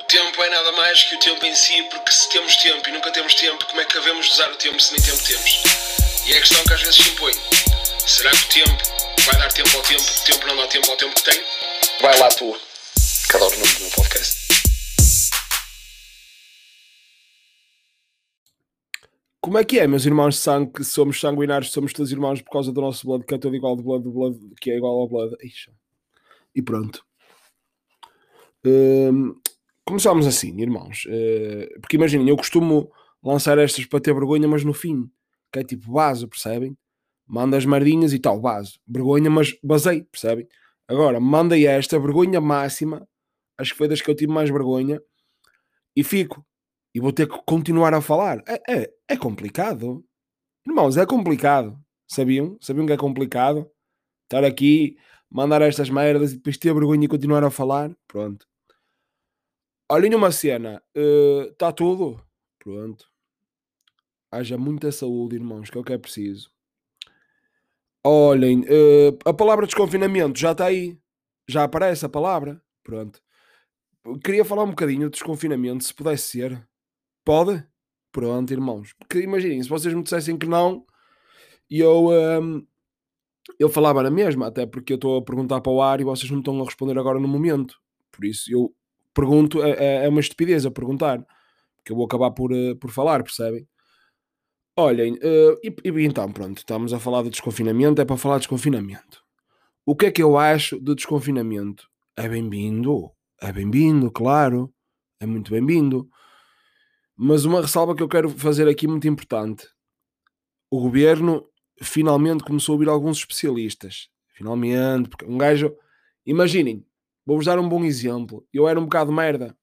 O tempo é nada mais que o tempo em si, porque se temos tempo e nunca temos tempo, como é que devemos usar o tempo se nem tempo temos? E é a questão que às vezes se impõe. Será que o tempo vai dar tempo ao tempo, o tempo não dá tempo ao tempo que tem? Vai lá tu, que adoro o nome do meu podcast. Como é que é, meus irmãos de sangue, somos sanguinários, somos todos irmãos por causa do nosso blood, que é todo igual do blood, blood, que é igual ao blood. Ixi. E pronto. Começámos assim, irmãos. Uh, porque imaginem, eu costumo lançar estas para ter vergonha, mas no fim, que é tipo base, percebem? Manda as merdinhas e tal, base. Vergonha, mas basei, percebem? Agora, mandei esta, vergonha máxima, acho que foi das que eu tive mais vergonha, e fico e vou ter que continuar a falar. É, é, é complicado. Irmãos, é complicado. Sabiam? Sabiam que é complicado? Estar aqui, mandar estas merdas e depois ter vergonha e continuar a falar? Pronto. Olhem uma cena. Está uh, tudo? Pronto. Haja muita saúde, irmãos, que é o que é preciso. Olhem, uh, a palavra desconfinamento já está aí. Já aparece a palavra. Pronto. Queria falar um bocadinho de desconfinamento, se pudesse ser. Pode? Pronto, irmãos. Porque imaginem, se vocês me dissessem que não, eu, um, eu falava na mesma, até porque eu estou a perguntar para o ar e vocês não estão a responder agora no momento. Por isso eu pergunto, é, é, é uma estupidez a perguntar, porque eu vou acabar por, uh, por falar, percebem? Olhem, uh, e, e, então pronto, estamos a falar de desconfinamento, é para falar de desconfinamento. O que é que eu acho de desconfinamento? É bem-vindo, é bem-vindo, claro, é muito bem-vindo. Mas uma ressalva que eu quero fazer aqui muito importante. O governo finalmente começou a ouvir alguns especialistas. Finalmente, porque um gajo. Imaginem, vou-vos dar um bom exemplo. Eu era um bocado merda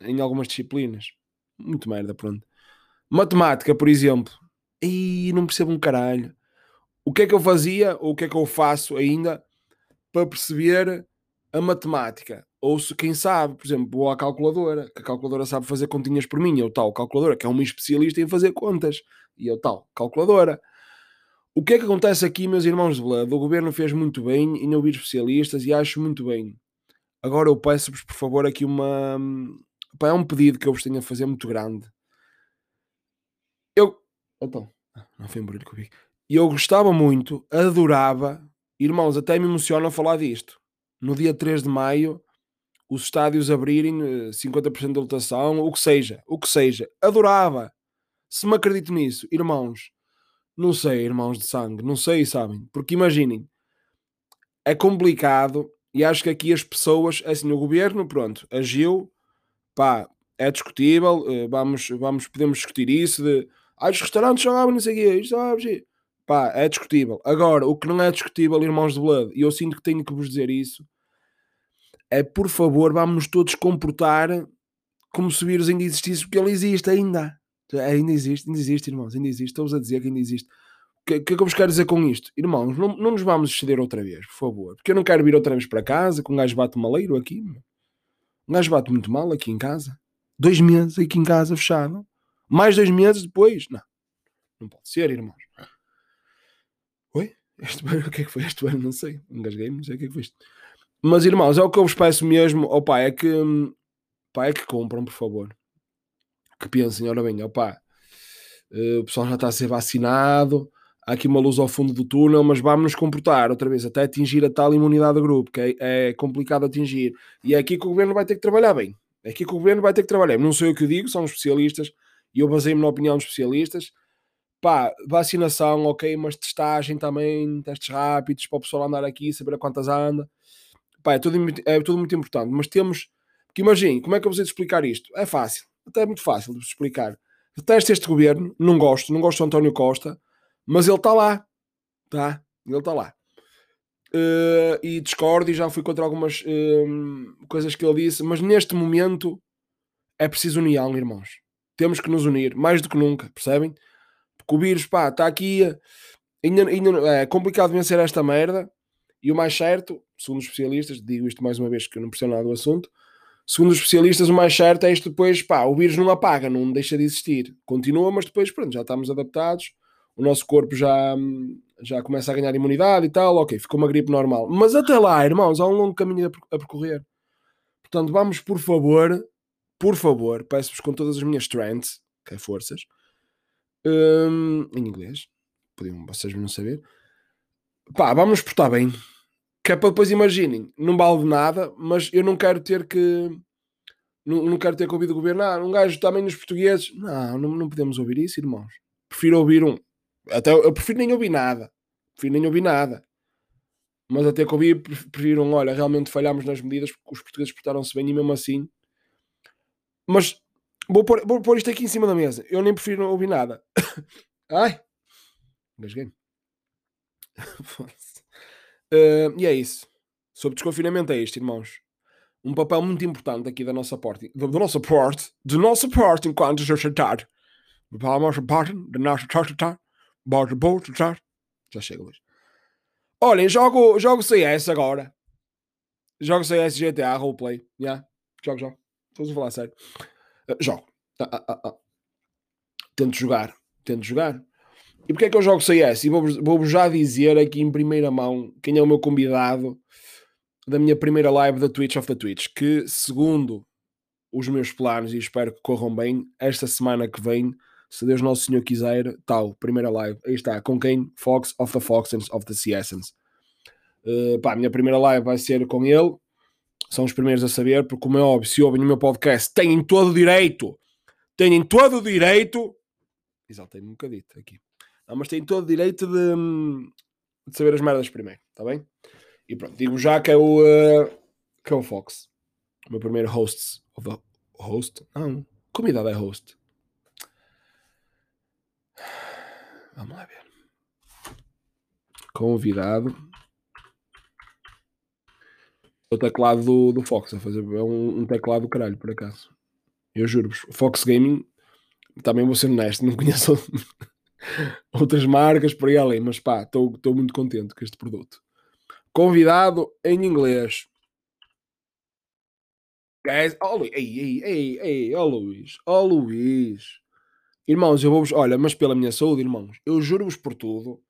em algumas disciplinas. Muito merda, pronto. Matemática, por exemplo. E não percebo um caralho. O que é que eu fazia, ou o que é que eu faço ainda, para perceber a matemática? Ou se quem sabe, por exemplo, vou à calculadora, que a calculadora sabe fazer continhas por mim, eu tal calculadora, que é uma especialista em fazer contas, e eu tal calculadora. O que é que acontece aqui, meus irmãos de Blood? O governo fez muito bem em ouvir especialistas e acho muito bem. Agora eu peço-vos, por favor, aqui uma. Pá, é um pedido que eu vos tenho a fazer muito grande. Eu. Então, não foi um barulho eu vi. Eu gostava muito, adorava, irmãos, até me emociona falar disto. No dia 3 de maio, os estádios abrirem 50% eh, de lotação, o que seja, o que seja. Adorava. Se me acredito nisso, irmãos, não sei, irmãos de sangue, não sei, sabem? Porque imaginem, é complicado e acho que aqui as pessoas, é assim, o governo, pronto, agiu, pá, é discutível, eh, vamos, vamos, podemos discutir isso de, ah, os restaurantes só abrem, não sei o abre, pá, é discutível. Agora, o que não é discutível, irmãos de Blood, e eu sinto que tenho que vos dizer isso, é por favor, vamos todos comportar como se o vírus ainda existisse, porque ele existe ainda. Ainda existe, ainda existe, irmãos, ainda existe. Estou-vos a dizer que ainda existe. O que, que é que eu vos quero dizer com isto? Irmãos, não, não nos vamos exceder outra vez, por favor. Porque eu não quero vir outra vez para casa, com um gajo bate maleiro aqui. Um gajo bate muito mal aqui em casa. Dois meses aqui em casa, fechado. Mais dois meses depois. Não. Não pode ser, irmãos. Oi? Este o que é que foi este ano? Não sei. Engasguei-me, não sei o que é que foi isto. Mas irmãos, é o que eu vos peço mesmo, opá, é que pá, é que compram, por favor. Que pensem, ora bem, opá, uh, o pessoal já está a ser vacinado, há aqui uma luz ao fundo do túnel, mas vamos nos comportar outra vez até atingir a tal imunidade de grupo, que é, é complicado atingir. E é aqui que o governo vai ter que trabalhar bem. É aqui que o governo vai ter que trabalhar. Não sei o que eu digo, são especialistas, e eu baseio-me na opinião dos especialistas. Pá, vacinação, ok, mas testagem também, testes rápidos para o pessoal andar aqui, saber a quantas anda Pá, é, tudo, é tudo muito importante, mas temos. que imagine, como é que eu vou explicar isto? É fácil, até é muito fácil de explicar. Detesto este governo, não gosto, não gosto do António Costa, mas ele está lá, tá? Ele está lá. Uh, e discordo e já fui contra algumas uh, coisas que ele disse, mas neste momento é preciso união, irmãos. Temos que nos unir, mais do que nunca, percebem? Porque o vírus, pá, está aqui, ainda, ainda é complicado vencer esta merda, e o mais certo, segundo os especialistas, digo isto mais uma vez que eu não percebo nada do assunto, segundo os especialistas, o mais certo é isto depois, pá, o vírus não apaga, não deixa de existir. Continua, mas depois, pronto, já estamos adaptados, o nosso corpo já, já começa a ganhar imunidade e tal, ok, ficou uma gripe normal. Mas até lá, irmãos, há um longo caminho a percorrer. Portanto, vamos, por favor, por favor, peço-vos com todas as minhas strengths, que é forças, um, em inglês, podiam vocês não saber, pá, vamos portar bem, que é para depois imaginem, não vale nada, mas eu não quero ter que não, não quero ter que ouvir do governo, ah, um gajo também nos portugueses, não, não, não podemos ouvir isso, irmãos. Prefiro ouvir um, até eu prefiro nem ouvir nada, prefiro nem ouvir nada. Mas até que ouvir, prefiro um, olha, realmente falhámos nas medidas porque os portugueses portaram-se bem e mesmo assim. Mas vou pôr, vou pôr isto aqui em cima da mesa. Eu nem prefiro ouvir nada. Ai, engasguei-me. uh, e é isso. Sobre desconfinamento é isto, irmãos. Um papel muito importante aqui da nossa parte, do, do nosso parte, do nosso parte enquanto sociedade. Do nosso parte, da nossa sociedade. Já chega hoje. Olhem, jogo, jogo CS agora. Jogo CS GTA Roleplay. Yeah. Jogo, jogo. Estou a falar sério. Uh, jogo. Ah, ah. Tento jogar. Tento jogar. E porquê é que eu jogo CS? E vou-vos vou já dizer aqui em primeira mão quem é o meu convidado da minha primeira live da Twitch of the Twitch, que segundo os meus planos, e espero que corram bem, esta semana que vem, se Deus Nosso Senhor quiser, tal, primeira live, aí está, com quem? Fox of the Foxens of the Seasons. Uh, pá, a minha primeira live vai ser com ele, são os primeiros a saber, porque como é óbvio, se ouvem no meu podcast, têm todo o direito, têm todo o direito, exaltei-me um bocadito aqui, mas têm todo o direito de, de saber as merdas primeiro, está bem? E pronto, digo já que é o, uh, que é o Fox. O meu primeiro host. Host? Não. Convidado é host. Vamos lá ver. Convidado. O teclado do, do Fox a fazer. É um, um teclado do caralho, por acaso. Eu juro-vos. Fox Gaming, também vou ser honesto, não conheço outras marcas por aí além, mas pá, estou muito contente com este produto. Convidado em inglês. Guys, oh, ei, ei, ei, ei, Luís, oh Luís. Irmãos, eu vou-vos, olha, mas pela minha saúde, irmãos, eu juro-vos por tudo,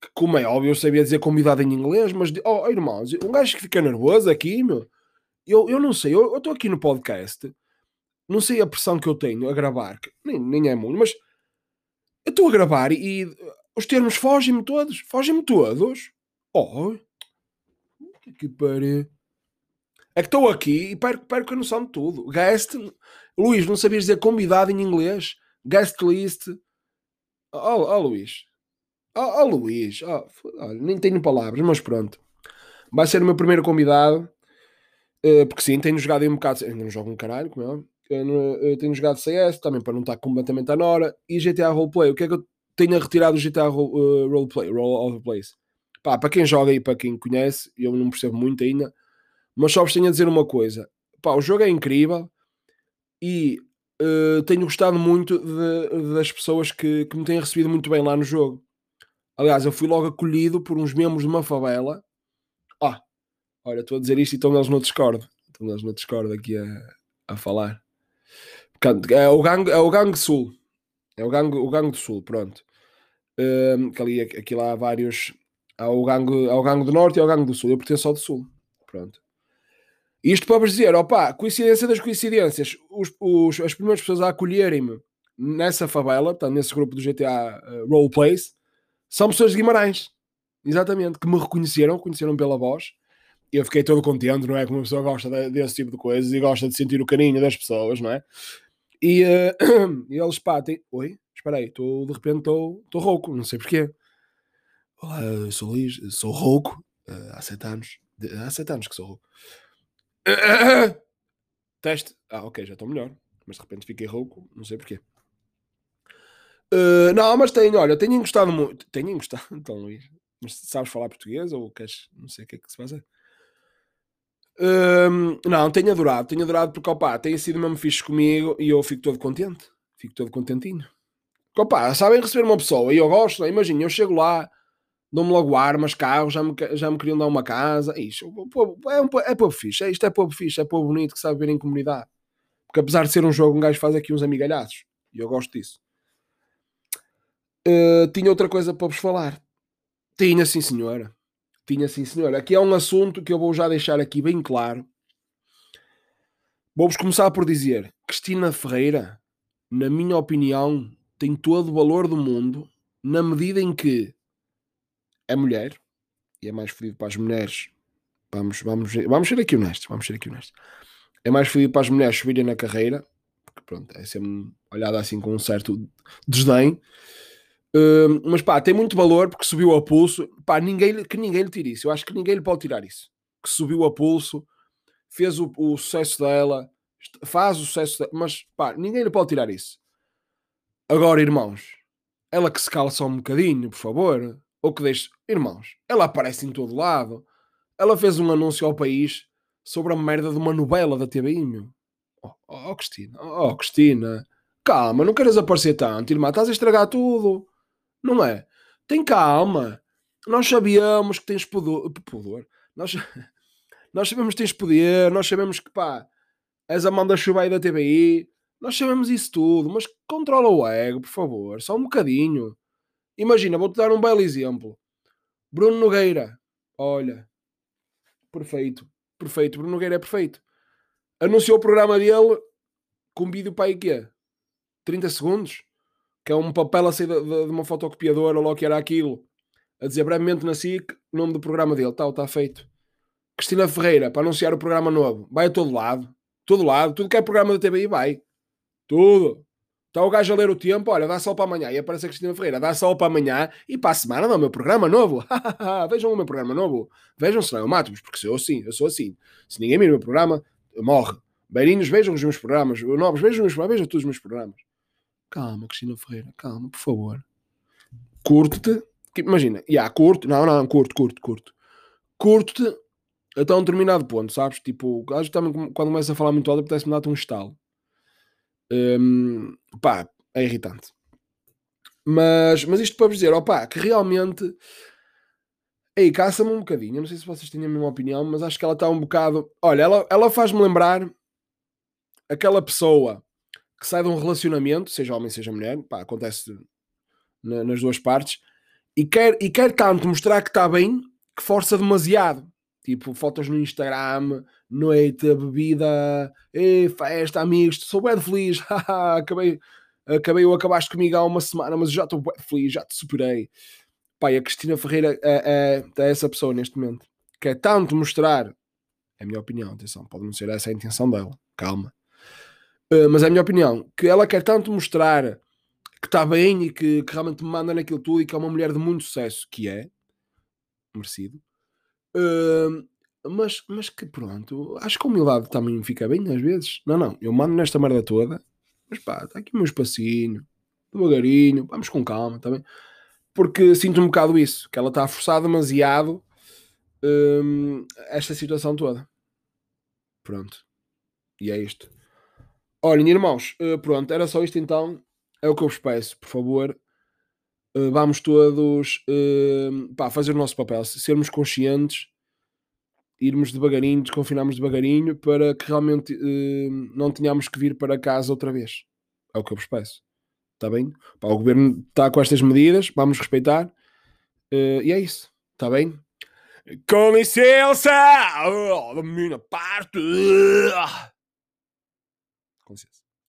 que como é óbvio, eu sabia dizer convidado em inglês, mas, oh, irmãos, um gajo que fica nervoso aqui, meu, eu, eu não sei, eu estou aqui no podcast, não sei a pressão que eu tenho a gravar, que nem, nem é muito, mas eu estou a gravar e, os termos fogem-me todos, fogem-me todos. Oh, que pariu. É que estou aqui e perco, perco a noção de tudo. Guest. Luís, não sabias dizer convidado em inglês? Guest list. Oh, oh Luís. Oh, oh Luís. Oh, nem tenho palavras, mas pronto. Vai ser o meu primeiro convidado. Uh, porque sim, tenho jogado aí um bocado. Eu não jogo um caralho, como é? Eu, eu tenho jogado CS também para não estar completamente à hora. E GTA Roleplay. O que é que eu tenho retirado o GTA uh, Roleplay? Roll of. Pá, para quem joga e para quem conhece, eu não percebo muito ainda, mas só vos tenho a dizer uma coisa: pá, o jogo é incrível e uh, tenho gostado muito de, das pessoas que, que me têm recebido muito bem lá no jogo. Aliás, eu fui logo acolhido por uns membros de uma favela. Ah, olha, estou a dizer isto e estão eles no Discord. Estão eles no Discord aqui a, a falar. É o gangue, é o gangue sul. É o gangue, o gangue do sul, pronto. Um, que ali, aqui lá há vários Há o gangue, há o gangue do Norte e há o gangue do Sul. Eu pertenço ao do Sul. Pronto. Isto para vos dizer, opá, coincidência das coincidências, os, os, as primeiras pessoas a acolherem-me nessa favela, portanto, nesse grupo do GTA uh, eh, Roleplays, são pessoas de Guimarães. Exatamente, que me reconheceram, reconheceram pela voz. Eu fiquei todo contente, não é? Como uma pessoa gosta de, desse tipo de coisas e gosta de sentir o carinho das pessoas, não é? E, uh, eles, pá, tem... oi, espera aí, de repente estou rouco, não sei porquê. Olá, eu sou Luís, sou rouco uh, há sete anos. De, há sete anos que sou rouco. Teste. Ah, ok, já estou melhor. Mas de repente fiquei rouco, não sei porquê. Uh, não, mas tenho, olha, tenho gostado muito. Tenho gostado, então, Luís. Mas sabes falar português ou queres? Não sei o que é que se faz. Uh, não, tenho adorado, tenho adorado porque, opá, tem sido mesmo fixe comigo e eu fico todo contente. Fico todo contentinho. Opá, sabem receber uma pessoa e eu gosto, imagina, eu chego lá dão-me logo armas, carros, já me, já me queriam dar uma casa. Isto, é, um, é povo fixe, é, isto é povo fixe, é povo bonito que sabe ver em comunidade. Porque apesar de ser um jogo, um gajo faz aqui uns amigalhaços. E eu gosto disso. Uh, tinha outra coisa para vos falar. Tinha sim, senhora. Tinha sim, senhora. Aqui é um assunto que eu vou já deixar aqui bem claro. Vou-vos começar por dizer: Cristina Ferreira, na minha opinião, tem todo o valor do mundo na medida em que é mulher e é mais fodido para as mulheres. Vamos, vamos, vamos ser aqui honestos. Vamos ser aqui honestos. É mais fodido para as mulheres subirem na carreira, porque pronto, é sempre olhada assim com um certo desdém. Uh, mas pá, tem muito valor porque subiu a pulso. Pá, ninguém, que ninguém lhe tire isso. Eu acho que ninguém lhe pode tirar isso. Que subiu a pulso, fez o, o sucesso dela, faz o sucesso dela, mas pá, ninguém lhe pode tirar isso. Agora, irmãos, ela que se cala só um bocadinho, por favor. Ou que deixe. Irmãos, ela aparece em todo lado. Ela fez um anúncio ao país sobre a merda de uma novela da TVI, meu. Oh, oh Cristina, oh, Cristina, calma, não queres aparecer tanto, irmã, estás a estragar tudo. Não é? Tem calma. Nós sabíamos que tens pudor. Nós, nós sabemos que tens poder, nós sabemos que pá, és a mão da chuva aí da TBI, nós sabemos isso tudo, mas controla o ego, por favor, só um bocadinho. Imagina, vou-te dar um belo exemplo. Bruno Nogueira, olha, perfeito, perfeito, Bruno Nogueira é perfeito. Anunciou o programa dele com um vídeo para aí que é 30 segundos que é um papel a sair de, de, de uma fotocopiadora, logo que era aquilo, a dizer brevemente na SIC, o nome do programa dele, tal, está feito. Cristina Ferreira, para anunciar o programa novo, vai a todo lado, todo lado, tudo que é programa da TVI vai, tudo. Está o gajo a ler o tempo, olha, dá sol para amanhã, e aparece a Cristina Ferreira, dá sol para amanhã, e para a semana dá o meu programa novo. Vejam o meu programa novo. Vejam, senão eu mato-vos, porque sou assim, eu sou assim. Se ninguém mira o meu programa, morre. Beirinhos, vejam os meus programas. Novos, vejam, os meus, vejam todos os meus programas. Calma, Cristina Ferreira, calma, por favor. Curto-te. Imagina, e yeah, curto, não, não, curto, curto, curto. Curto-te até um determinado ponto, sabes? Tipo, acho também quando começa a falar muito alto, apetece-me dar-te um estalo. Um, pá, é irritante. Mas, mas isto para vos dizer, opá, que realmente. Ei, caça-me um bocadinho. Eu não sei se vocês têm a mesma opinião, mas acho que ela está um bocado. Olha, ela, ela faz-me lembrar aquela pessoa que sai de um relacionamento, seja homem, seja mulher, pá, acontece na, nas duas partes, e quer, e quer tanto mostrar que está bem que força demasiado. Tipo, fotos no Instagram, noite, bebida, ei, festa, amigos, sou bem feliz, acabei, acabei, ou acabaste comigo há uma semana, mas já estou bem feliz, já te superei. Pai, a Cristina Ferreira é, é, é essa pessoa neste momento. Quer tanto mostrar, é a minha opinião, atenção, pode não ser essa a intenção dela, calma eh, mas é a minha opinião, que ela quer tanto mostrar que está bem e que, que, realmente me manda naquilo tudo e que é uma mulher de muito sucesso, que é merecido. Uh, mas, mas que pronto, acho que a humildade também fica bem às vezes. Não, não, eu mando nesta merda toda, mas pá, está aqui o meu espacinho, devagarinho, vamos com calma também. Porque sinto um bocado isso, que ela está a forçar demasiado uh, esta situação toda. Pronto. E é isto. Olhem, irmãos, uh, pronto, era só isto então. É o que eu vos peço, por favor. Uh, vamos todos uh, pá, fazer o nosso papel, sermos conscientes, irmos devagarinho, desconfinarmos devagarinho, para que realmente não tenhamos que vir para casa outra vez. É o que eu vos peço. Está bem? Pá, o governo está com estas medidas, vamos respeitar. e é isso. Está bem? Com licença! Oh, da minha parte! Com licença.